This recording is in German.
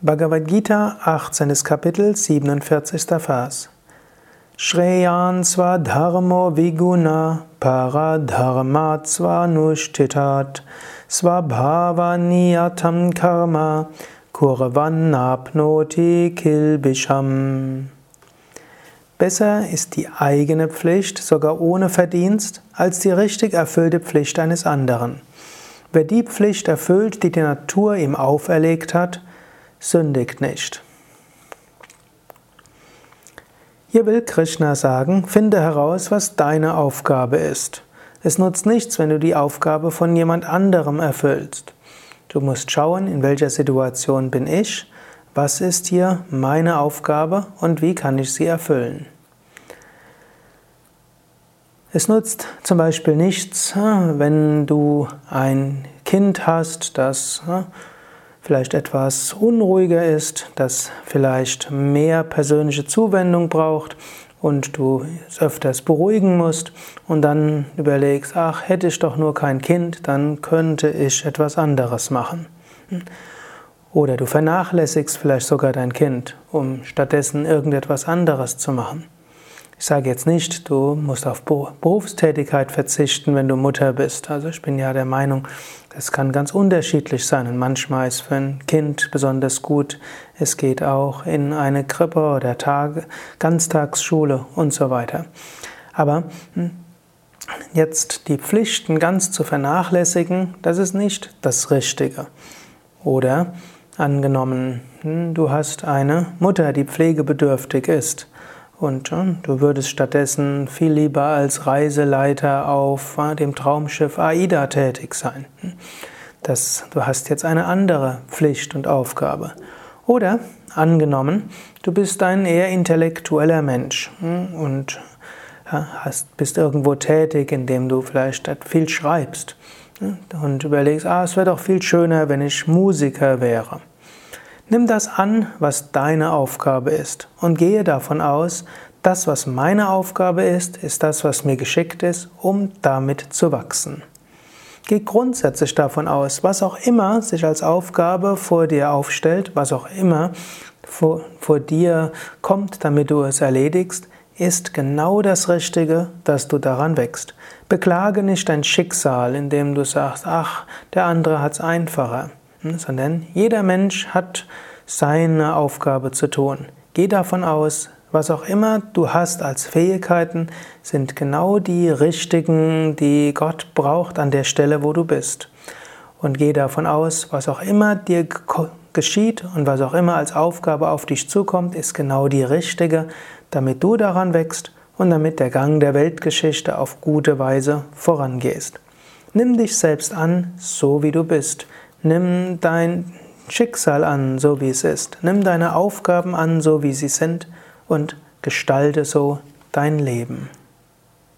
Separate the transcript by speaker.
Speaker 1: Bhagavad Gita, 18. Kapitel, 47. Vers. Shreyan swadharmo viguna paradharma svanushthitat svabhavaniyatam karma kurvannapnoti kilbisham. Besser ist die eigene Pflicht, sogar ohne Verdienst, als die richtig erfüllte Pflicht eines anderen. Wer die Pflicht erfüllt, die die Natur ihm auferlegt hat, sündigt nicht. Hier will Krishna sagen, finde heraus, was deine Aufgabe ist. Es nutzt nichts, wenn du die Aufgabe von jemand anderem erfüllst. Du musst schauen, in welcher Situation bin ich, was ist hier meine Aufgabe und wie kann ich sie erfüllen. Es nutzt zum Beispiel nichts, wenn du ein Kind hast, das vielleicht etwas unruhiger ist, das vielleicht mehr persönliche Zuwendung braucht und du es öfters beruhigen musst und dann überlegst, ach, hätte ich doch nur kein Kind, dann könnte ich etwas anderes machen. Oder du vernachlässigst vielleicht sogar dein Kind, um stattdessen irgendetwas anderes zu machen. Ich sage jetzt nicht, du musst auf Berufstätigkeit verzichten, wenn du Mutter bist. Also ich bin ja der Meinung, das kann ganz unterschiedlich sein und manchmal ist für ein Kind besonders gut, es geht auch in eine Krippe oder Tage, Ganztagsschule und so weiter. Aber hm, jetzt die Pflichten ganz zu vernachlässigen, das ist nicht das Richtige. Oder angenommen, hm, du hast eine Mutter, die pflegebedürftig ist. Und du würdest stattdessen viel lieber als Reiseleiter auf äh, dem Traumschiff AIDA tätig sein. Das, du hast jetzt eine andere Pflicht und Aufgabe. Oder angenommen, du bist ein eher intellektueller Mensch hm, und hast, bist irgendwo tätig, indem du vielleicht viel schreibst hm, und überlegst, ah, es wäre doch viel schöner, wenn ich Musiker wäre. Nimm das an, was deine Aufgabe ist und gehe davon aus, das, was meine Aufgabe ist, ist das, was mir geschickt ist, um damit zu wachsen. Geh grundsätzlich davon aus, was auch immer sich als Aufgabe vor dir aufstellt, was auch immer vor, vor dir kommt, damit du es erledigst, ist genau das Richtige, dass du daran wächst. Beklage nicht dein Schicksal, indem du sagst, ach, der andere hat es einfacher. Sondern jeder Mensch hat seine Aufgabe zu tun. Geh davon aus, was auch immer du hast als Fähigkeiten, sind genau die richtigen, die Gott braucht an der Stelle, wo du bist. Und geh davon aus, was auch immer dir geschieht und was auch immer als Aufgabe auf dich zukommt, ist genau die richtige, damit du daran wächst und damit der Gang der Weltgeschichte auf gute Weise vorangehst. Nimm dich selbst an, so wie du bist. Nimm dein Schicksal an, so wie es ist. Nimm deine Aufgaben an, so wie sie sind und gestalte so dein Leben.